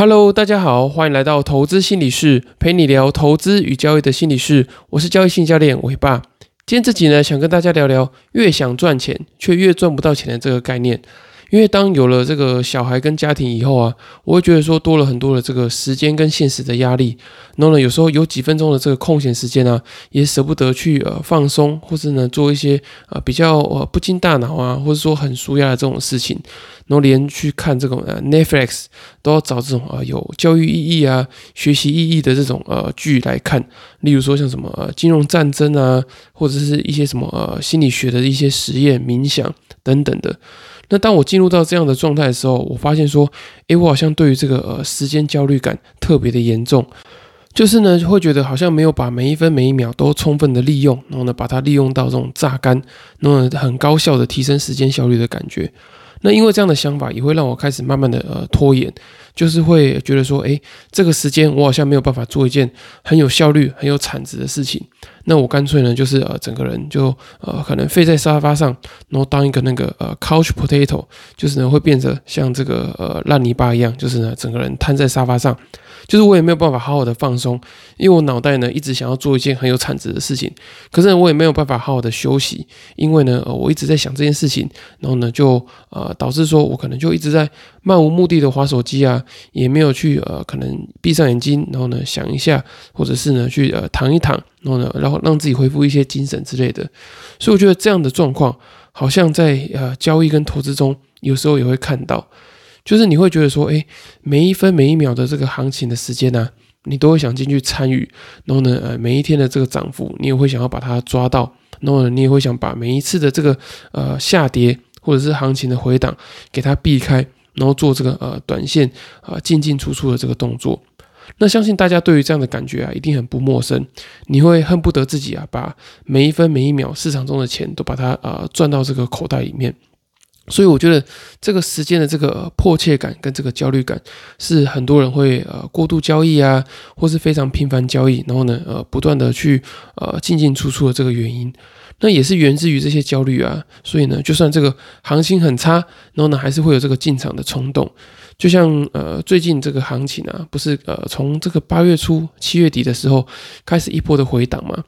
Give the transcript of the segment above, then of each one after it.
Hello，大家好，欢迎来到投资心理室，陪你聊投资与交易的心理室。我是交易性教练伟爸。今天这集呢，想跟大家聊聊越想赚钱却越赚不到钱的这个概念。因为当有了这个小孩跟家庭以后啊，我会觉得说多了很多的这个时间跟现实的压力。然后呢，有时候有几分钟的这个空闲时间啊，也舍不得去呃放松，或是呢做一些呃比较呃不经大脑啊，或者说很舒压的这种事情。然后连去看这种呃 Netflix 都要找这种呃有教育意义啊、学习意义的这种呃剧来看。例如说像什么呃金融战争啊，或者是一些什么呃心理学的一些实验、冥想等等的。那当我进入到这样的状态的时候，我发现说，诶，我好像对于这个呃时间焦虑感特别的严重，就是呢会觉得好像没有把每一分每一秒都充分的利用，然后呢把它利用到这种榨干，然后很高效的提升时间效率的感觉。那因为这样的想法也会让我开始慢慢的呃拖延，就是会觉得说，诶，这个时间我好像没有办法做一件很有效率、很有产值的事情。那我干脆呢，就是呃，整个人就呃，可能废在沙发上，然后当一个那个呃，couch potato，就是呢，会变得像这个呃烂泥巴一样，就是呢，整个人瘫在沙发上，就是我也没有办法好好的放松，因为我脑袋呢一直想要做一件很有产值的事情，可是呢我也没有办法好好的休息，因为呢呃，我一直在想这件事情，然后呢，就呃导致说我可能就一直在漫无目的的划手机啊，也没有去呃，可能闭上眼睛，然后呢想一下，或者是呢去呃躺一躺。然后呢，然后让自己恢复一些精神之类的，所以我觉得这样的状况，好像在呃交易跟投资中，有时候也会看到，就是你会觉得说，哎，每一分每一秒的这个行情的时间呢，你都会想进去参与，然后呢，呃，每一天的这个涨幅，你也会想要把它抓到，然后呢，你也会想把每一次的这个呃下跌或者是行情的回档给它避开，然后做这个呃短线啊进进出出的这个动作。那相信大家对于这样的感觉啊，一定很不陌生。你会恨不得自己啊，把每一分每一秒市场中的钱都把它呃赚到这个口袋里面。所以我觉得这个时间的这个迫切感跟这个焦虑感，是很多人会呃过度交易啊，或是非常频繁交易，然后呢呃不断的去呃进进出出的这个原因。那也是源自于这些焦虑啊。所以呢，就算这个行情很差，然后呢还是会有这个进场的冲动。就像呃最近这个行情啊，不是呃从这个八月初七月底的时候开始一波的回档嘛？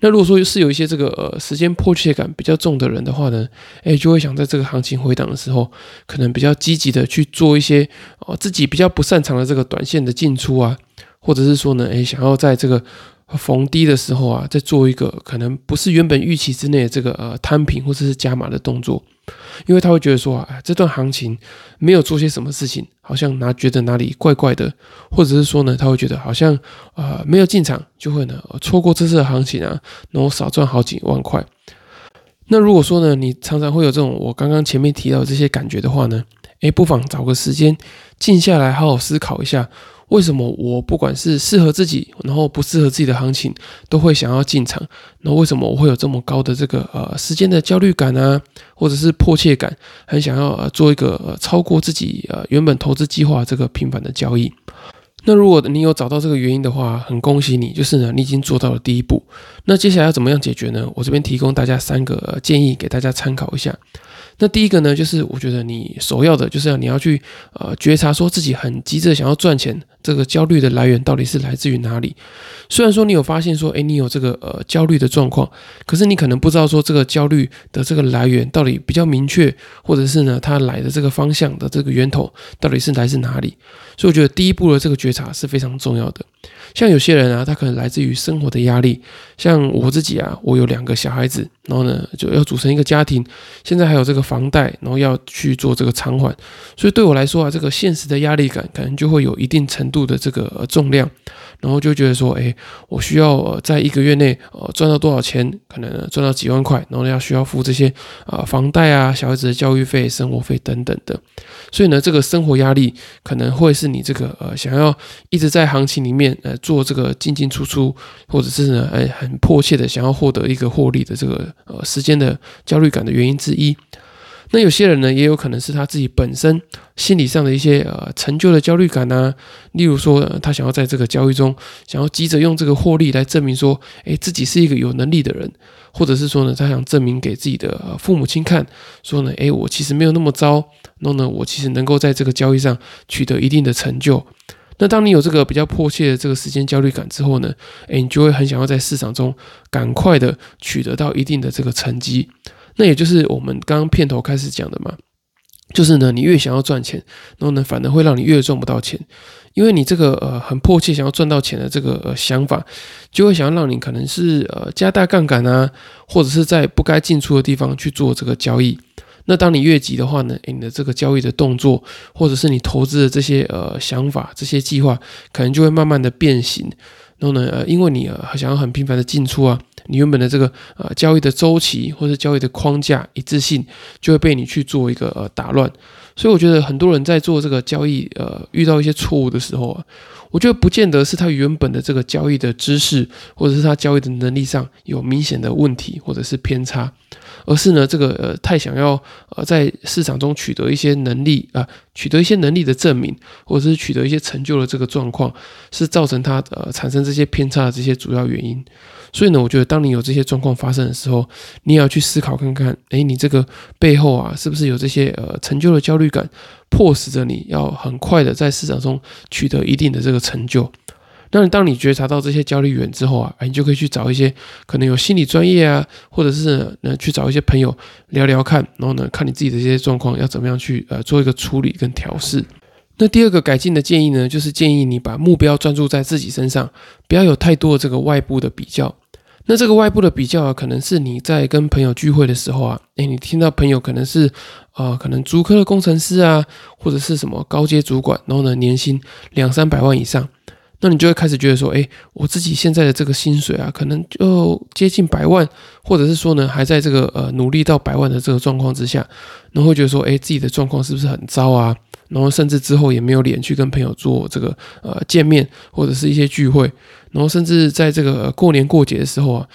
那如果说是有一些这个呃时间迫切感比较重的人的话呢，哎就会想在这个行情回档的时候，可能比较积极的去做一些哦自己比较不擅长的这个短线的进出啊，或者是说呢，哎想要在这个。逢低的时候啊，再做一个可能不是原本预期之内的这个呃摊平或者是加码的动作，因为他会觉得说啊，这段行情没有做些什么事情，好像哪觉得哪里怪怪的，或者是说呢，他会觉得好像呃没有进场就会呢错过这次的行情啊，然后少赚好几万块。那如果说呢，你常常会有这种我刚刚前面提到这些感觉的话呢，诶，不妨找个时间静下来，好好思考一下。为什么我不管是适合自己，然后不适合自己的行情，都会想要进场？那为什么我会有这么高的这个呃时间的焦虑感啊，或者是迫切感，很想要呃做一个呃超过自己呃原本投资计划这个频繁的交易？那如果你有找到这个原因的话，很恭喜你，就是呢你已经做到了第一步。那接下来要怎么样解决呢？我这边提供大家三个建议给大家参考一下。那第一个呢，就是我觉得你首要的就是要你要去呃觉察，说自己很急着想要赚钱，这个焦虑的来源到底是来自于哪里？虽然说你有发现说，哎，你有这个呃焦虑的状况，可是你可能不知道说这个焦虑的这个来源到底比较明确，或者是呢它来的这个方向的这个源头到底是来自哪里？所以我觉得第一步的这个觉察是非常重要的。像有些人啊，他可能来自于生活的压力，像我自己啊，我有两个小孩子，然后呢就要组成一个家庭，现在还有这个房贷，然后要去做这个偿还，所以对我来说啊，这个现实的压力感可能就会有一定程度的这个重量。然后就觉得说，哎，我需要在一个月内呃赚到多少钱？可能赚到几万块，然后要需要付这些啊房贷啊、小孩子的教育费、生活费等等的。所以呢，这个生活压力可能会是你这个呃想要一直在行情里面呃做这个进进出出，或者是呢哎很迫切的想要获得一个获利的这个呃时间的焦虑感的原因之一。那有些人呢，也有可能是他自己本身心理上的一些呃成就的焦虑感啊，例如说他想要在这个交易中想要急着用这个获利来证明说，诶自己是一个有能力的人，或者是说呢，他想证明给自己的父母亲看，说呢，诶我其实没有那么糟，然后呢，我其实能够在这个交易上取得一定的成就。那当你有这个比较迫切的这个时间焦虑感之后呢，诶，你就会很想要在市场中赶快的取得到一定的这个成绩。那也就是我们刚刚片头开始讲的嘛，就是呢，你越想要赚钱，然后呢，反而会让你越赚不到钱，因为你这个呃很迫切想要赚到钱的这个呃想法，就会想要让你可能是呃加大杠杆啊，或者是在不该进出的地方去做这个交易。那当你越急的话呢，你的这个交易的动作，或者是你投资的这些呃想法、这些计划，可能就会慢慢的变形。然后呢，呃，因为你呃想要很频繁的进出啊，你原本的这个呃交易的周期或者交易的框架一致性，就会被你去做一个呃打乱。所以我觉得很多人在做这个交易，呃，遇到一些错误的时候啊，我觉得不见得是他原本的这个交易的知识，或者是他交易的能力上有明显的问题，或者是偏差。而是呢，这个呃太想要呃在市场中取得一些能力啊，取得一些能力的证明，或者是取得一些成就的这个状况，是造成他呃产生这些偏差的这些主要原因。所以呢，我觉得当你有这些状况发生的时候，你也要去思考看看，哎，你这个背后啊，是不是有这些呃成就的焦虑感，迫使着你要很快的在市场中取得一定的这个成就。那当你觉察到这些焦虑源之后啊，你就可以去找一些可能有心理专业啊，或者是呢去找一些朋友聊聊看，然后呢看你自己的这些状况要怎么样去呃做一个处理跟调试。那第二个改进的建议呢，就是建议你把目标专注在自己身上，不要有太多的这个外部的比较。那这个外部的比较啊，可能是你在跟朋友聚会的时候啊，诶，你听到朋友可能是呃可能主科的工程师啊，或者是什么高阶主管，然后呢年薪两三百万以上。那你就会开始觉得说，哎，我自己现在的这个薪水啊，可能就接近百万，或者是说呢，还在这个呃努力到百万的这个状况之下，然后会觉得说，哎，自己的状况是不是很糟啊？然后甚至之后也没有脸去跟朋友做这个呃见面，或者是一些聚会，然后甚至在这个过年过节的时候啊。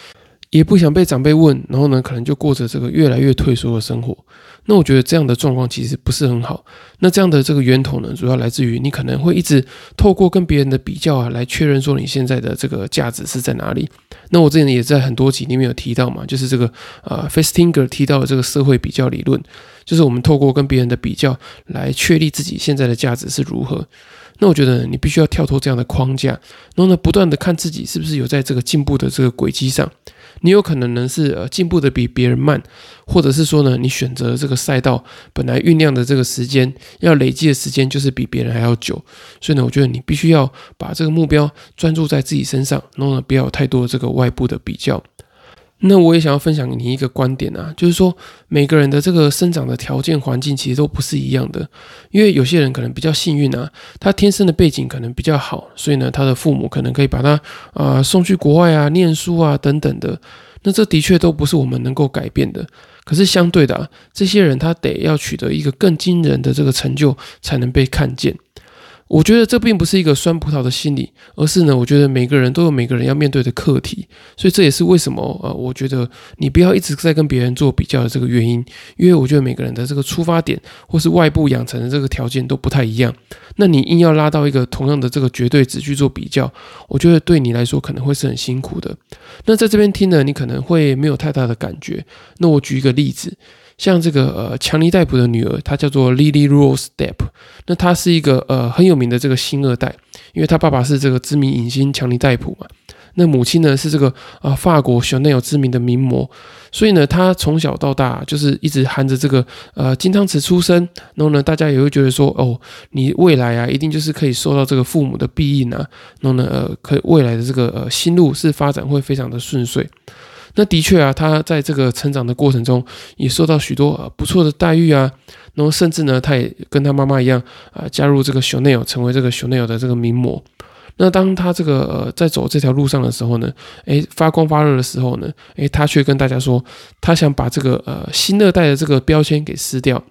也不想被长辈问，然后呢，可能就过着这个越来越退缩的生活。那我觉得这样的状况其实不是很好。那这样的这个源头呢，主要来自于你可能会一直透过跟别人的比较啊，来确认说你现在的这个价值是在哪里。那我之前也在很多集里面有提到嘛，就是这个呃，Festinger 提到的这个社会比较理论，就是我们透过跟别人的比较来确立自己现在的价值是如何。那我觉得你必须要跳脱这样的框架，然后呢，不断的看自己是不是有在这个进步的这个轨迹上。你有可能呢是呃进步的比别人慢，或者是说呢，你选择这个赛道本来酝酿的这个时间要累积的时间就是比别人还要久，所以呢，我觉得你必须要把这个目标专注在自己身上，然后呢，不要有太多这个外部的比较。那我也想要分享给你一个观点啊，就是说每个人的这个生长的条件环境其实都不是一样的，因为有些人可能比较幸运啊，他天生的背景可能比较好，所以呢，他的父母可能可以把他啊送去国外啊念书啊等等的，那这的确都不是我们能够改变的。可是相对的啊，这些人他得要取得一个更惊人的这个成就，才能被看见。我觉得这并不是一个酸葡萄的心理，而是呢，我觉得每个人都有每个人要面对的课题，所以这也是为什么呃，我觉得你不要一直在跟别人做比较的这个原因，因为我觉得每个人的这个出发点或是外部养成的这个条件都不太一样，那你硬要拉到一个同样的这个绝对值去做比较，我觉得对你来说可能会是很辛苦的。那在这边听呢，你可能会没有太大的感觉。那我举一个例子。像这个呃，强尼戴普的女儿，她叫做 Lily Rose Depp。那她是一个呃很有名的这个星二代，因为她爸爸是这个知名影星强尼戴普嘛。那母亲呢是这个啊法国 Chanel 知名的名模，所以呢，她从小到大就是一直含着这个呃金汤匙出生。然后呢，大家也会觉得说，哦，你未来啊，一定就是可以受到这个父母的庇荫啊。然后呢，呃，可未来的这个呃心路是发展会非常的顺遂。那的确啊，他在这个成长的过程中也受到许多呃不错的待遇啊，然后甚至呢，他也跟他妈妈一样啊，加入这个 Chanel，成为这个 Chanel 的这个名模。那当他这个呃在走这条路上的时候呢，诶，发光发热的时候呢，诶，他却跟大家说，他想把这个呃新二代的这个标签给撕掉。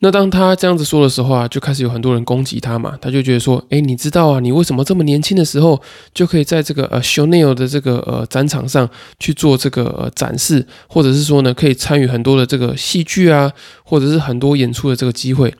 那当他这样子说的时候啊，就开始有很多人攻击他嘛。他就觉得说，哎，你知道啊，你为什么这么年轻的时候就可以在这个呃 Chanel 的这个呃展场上去做这个呃展示，或者是说呢，可以参与很多的这个戏剧啊，或者是很多演出的这个机会。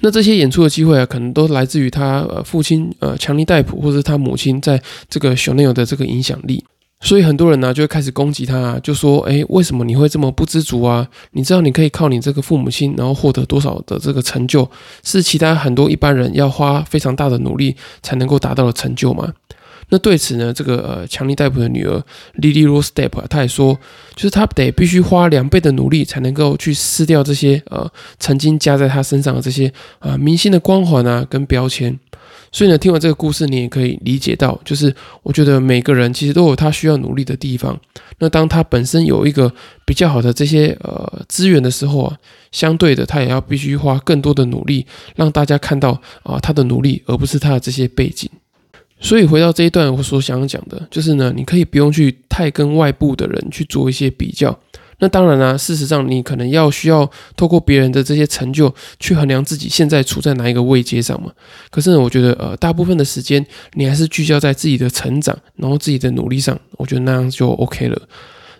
那这些演出的机会啊，可能都来自于他呃父亲呃强尼戴普，或者是他母亲在这个 Chanel 的这个影响力。所以很多人呢就会开始攻击他，就说：“哎，为什么你会这么不知足啊？你知道你可以靠你这个父母亲，然后获得多少的这个成就，是其他很多一般人要花非常大的努力才能够达到的成就吗？”那对此呢，这个呃强尼戴普的女儿 Lily Rose Depp，她也说，就是她得必须花两倍的努力才能够去撕掉这些呃曾经加在她身上的这些呃明星的光环啊跟标签。所以呢，听完这个故事，你也可以理解到，就是我觉得每个人其实都有他需要努力的地方。那当他本身有一个比较好的这些呃资源的时候啊，相对的他也要必须花更多的努力，让大家看到啊他的努力，而不是他的这些背景。所以回到这一段，我所想讲的就是呢，你可以不用去太跟外部的人去做一些比较。那当然啦，事实上你可能要需要透过别人的这些成就去衡量自己现在处在哪一个位阶上嘛。可是，我觉得呃，大部分的时间你还是聚焦在自己的成长，然后自己的努力上，我觉得那样就 OK 了。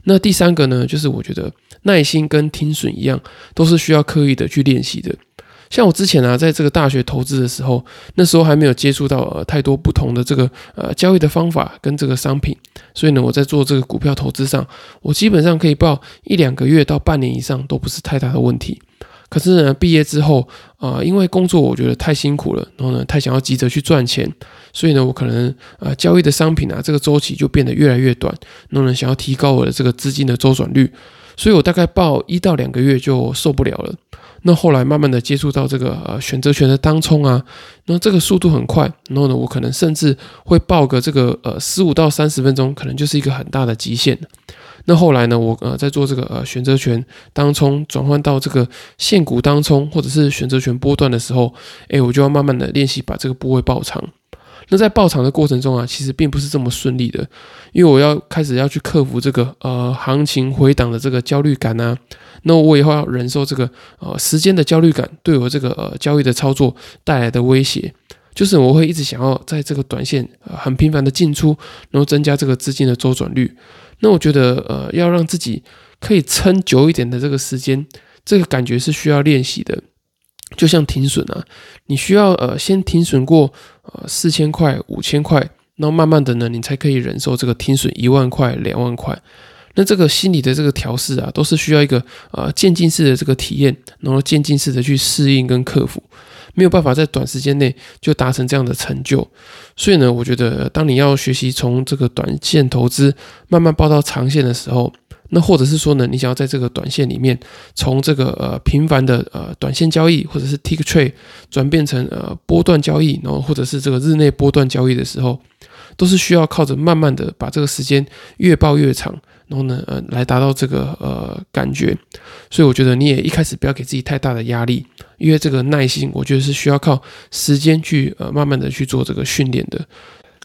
那第三个呢，就是我觉得耐心跟听损一样，都是需要刻意的去练习的。像我之前啊，在这个大学投资的时候，那时候还没有接触到呃太多不同的这个呃交易的方法跟这个商品，所以呢，我在做这个股票投资上，我基本上可以报一两个月到半年以上都不是太大的问题。可是呢，毕业之后啊，因为工作我觉得太辛苦了，然后呢，太想要急着去赚钱，所以呢，我可能呃交易的商品啊，这个周期就变得越来越短，然后呢，想要提高我的这个资金的周转率，所以我大概报一到两个月就受不了了。那后来慢慢的接触到这个呃选择权的当冲啊，那这个速度很快，然后呢，我可能甚至会报个这个呃十五到三十分钟，可能就是一个很大的极限。那后来呢，我呃在做这个呃选择权当冲转换到这个现股当冲或者是选择权波段的时候，哎，我就要慢慢的练习把这个部位爆长。那在爆场的过程中啊，其实并不是这么顺利的，因为我要开始要去克服这个呃行情回档的这个焦虑感啊，那我以后要忍受这个呃时间的焦虑感对我这个呃交易的操作带来的威胁，就是我会一直想要在这个短线呃很频繁的进出，然后增加这个资金的周转率。那我觉得呃要让自己可以撑久一点的这个时间，这个感觉是需要练习的。就像停损啊，你需要呃先停损过呃四千块、五千块，然后慢慢的呢，你才可以忍受这个停损一万块、两万块。那这个心理的这个调试啊，都是需要一个呃渐进式的这个体验，然后渐进式的去适应跟克服，没有办法在短时间内就达成这样的成就。所以呢，我觉得当你要学习从这个短线投资慢慢报到长线的时候，那或者是说呢，你想要在这个短线里面，从这个呃频繁的呃短线交易，或者是 tick trade 转变成呃波段交易，然后或者是这个日内波段交易的时候，都是需要靠着慢慢的把这个时间越报越长，然后呢呃来达到这个呃感觉。所以我觉得你也一开始不要给自己太大的压力，因为这个耐心，我觉得是需要靠时间去呃慢慢的去做这个训练的。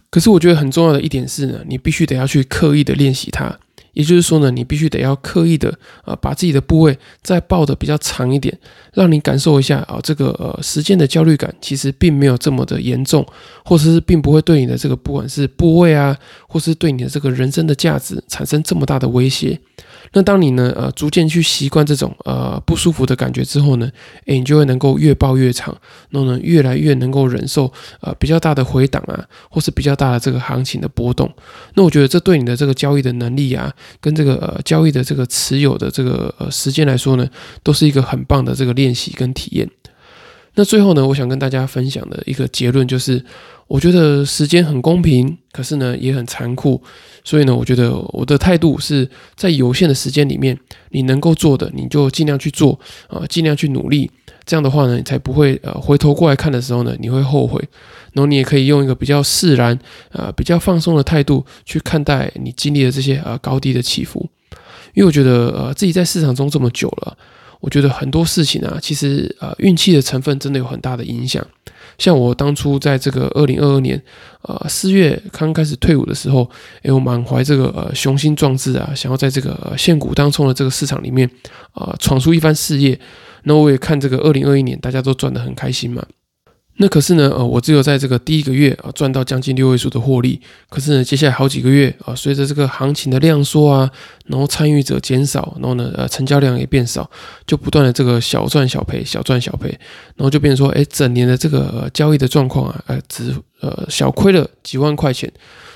可是我觉得很重要的一点是呢，你必须得要去刻意的练习它。也就是说呢，你必须得要刻意的啊，把自己的部位再抱的比较长一点，让你感受一下啊，这个呃时间的焦虑感其实并没有这么的严重，或者是并不会对你的这个不管是部位啊，或是对你的这个人生的价值产生这么大的威胁。那当你呢，呃，逐渐去习惯这种呃不舒服的感觉之后呢，诶，你就会能够越抱越长，然后呢，越来越能够忍受呃比较大的回档啊，或是比较大的这个行情的波动。那我觉得这对你的这个交易的能力啊，跟这个呃交易的这个持有的这个呃时间来说呢，都是一个很棒的这个练习跟体验。那最后呢，我想跟大家分享的一个结论就是。我觉得时间很公平，可是呢也很残酷，所以呢，我觉得我的态度是在有限的时间里面，你能够做的，你就尽量去做啊，尽量去努力。这样的话呢，你才不会呃回头过来看的时候呢，你会后悔。然后你也可以用一个比较释然啊、比较放松的态度去看待你经历的这些呃高低的起伏。因为我觉得呃自己在市场中这么久了，我觉得很多事情啊，其实呃运气的成分真的有很大的影响。像我当初在这个二零二二年，呃四月刚开始退伍的时候，诶，我满怀这个呃雄心壮志啊，想要在这个呃现股当中的这个市场里面呃闯出一番事业。那我也看这个二零二一年，大家都赚得很开心嘛。那可是呢，呃，我只有在这个第一个月啊赚到将近六位数的获利。可是呢，接下来好几个月啊，随着这个行情的量缩啊，然后参与者减少，然后呢，呃，成交量也变少，就不断的这个小赚小赔，小赚小赔，然后就变成说，哎，整年的这个交易的状况啊，呃，只呃小亏了几万块钱。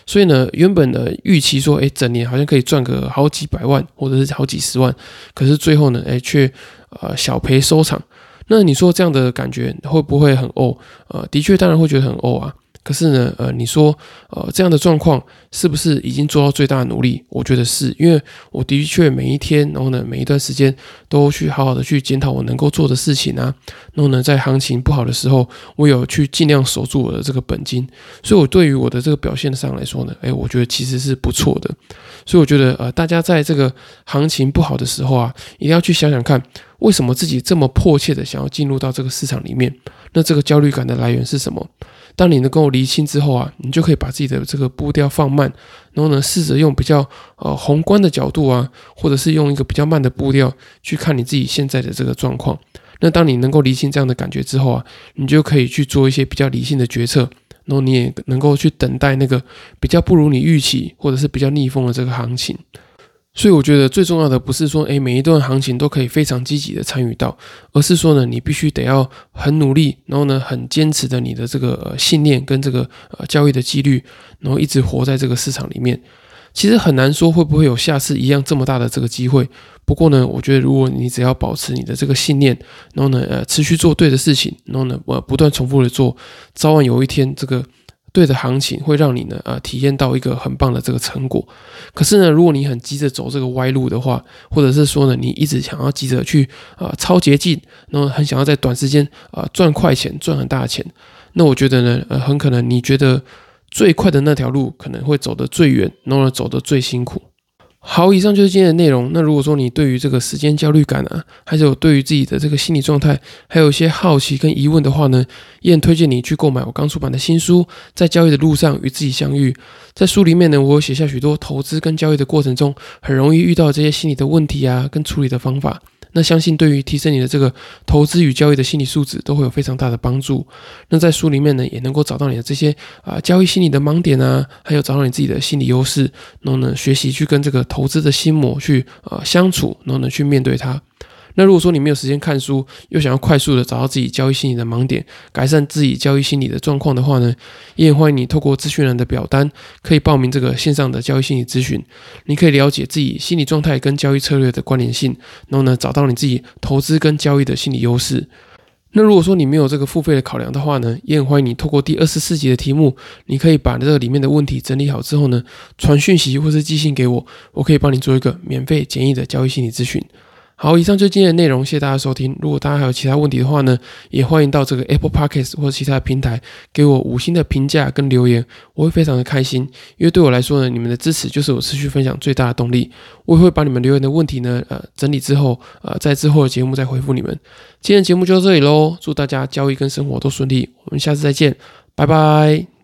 所以呢，原本的预期说，哎，整年好像可以赚个好几百万或者是好几十万，可是最后呢，哎，却呃小赔收场。那你说这样的感觉会不会很哦？呃，的确，当然会觉得很哦啊。可是呢，呃，你说，呃，这样的状况是不是已经做到最大的努力？我觉得是，因为我的确每一天，然后呢，每一段时间都去好好的去检讨我能够做的事情啊。然后呢，在行情不好的时候，我有去尽量守住我的这个本金。所以，我对于我的这个表现上来说呢，哎，我觉得其实是不错的。所以，我觉得，呃，大家在这个行情不好的时候啊，一定要去想想看，为什么自己这么迫切的想要进入到这个市场里面？那这个焦虑感的来源是什么？当你能够厘清之后啊，你就可以把自己的这个步调放慢，然后呢，试着用比较呃宏观的角度啊，或者是用一个比较慢的步调去看你自己现在的这个状况。那当你能够厘清这样的感觉之后啊，你就可以去做一些比较理性的决策，然后你也能够去等待那个比较不如你预期或者是比较逆风的这个行情。所以我觉得最重要的不是说，哎，每一段行情都可以非常积极的参与到，而是说呢，你必须得要很努力，然后呢，很坚持的你的这个信念跟这个呃交易的纪律，然后一直活在这个市场里面。其实很难说会不会有下次一样这么大的这个机会。不过呢，我觉得如果你只要保持你的这个信念，然后呢，呃，持续做对的事情，然后呢，呃，不断重复的做，早晚有一天这个。对的行情会让你呢，啊，体验到一个很棒的这个成果。可是呢，如果你很急着走这个歪路的话，或者是说呢，你一直想要急着去啊超捷径，然后很想要在短时间啊赚快钱、赚很大的钱，那我觉得呢，呃，很可能你觉得最快的那条路可能会走得最远，然后走得最辛苦。好，以上就是今天的内容。那如果说你对于这个时间焦虑感啊，还是有对于自己的这个心理状态，还有一些好奇跟疑问的话呢，依然推荐你去购买我刚出版的新书《在交易的路上与自己相遇》。在书里面呢，我有写下许多投资跟交易的过程中很容易遇到这些心理的问题啊，跟处理的方法。那相信对于提升你的这个投资与交易的心理素质都会有非常大的帮助。那在书里面呢，也能够找到你的这些啊交易心理的盲点啊，还有找到你自己的心理优势，然后呢学习去跟这个投资的心魔去啊相处，然后呢去面对它。那如果说你没有时间看书，又想要快速的找到自己交易心理的盲点，改善自己交易心理的状况的话呢，也欢迎你透过资讯栏的表单，可以报名这个线上的交易心理咨询。你可以了解自己心理状态跟交易策略的关联性，然后呢，找到你自己投资跟交易的心理优势。那如果说你没有这个付费的考量的话呢，也很欢迎你透过第二十四集的题目，你可以把这个里面的问题整理好之后呢，传讯息或是寄信给我，我可以帮你做一个免费简易的交易心理咨询。好，以上就是今天的内容，谢谢大家收听。如果大家还有其他问题的话呢，也欢迎到这个 Apple Podcast 或者其他的平台给我五星的评价跟留言，我会非常的开心。因为对我来说呢，你们的支持就是我持续分享最大的动力。我也会把你们留言的问题呢，呃，整理之后，呃，在之后的节目再回复你们。今天的节目就到这里喽，祝大家交易跟生活都顺利，我们下次再见，拜拜。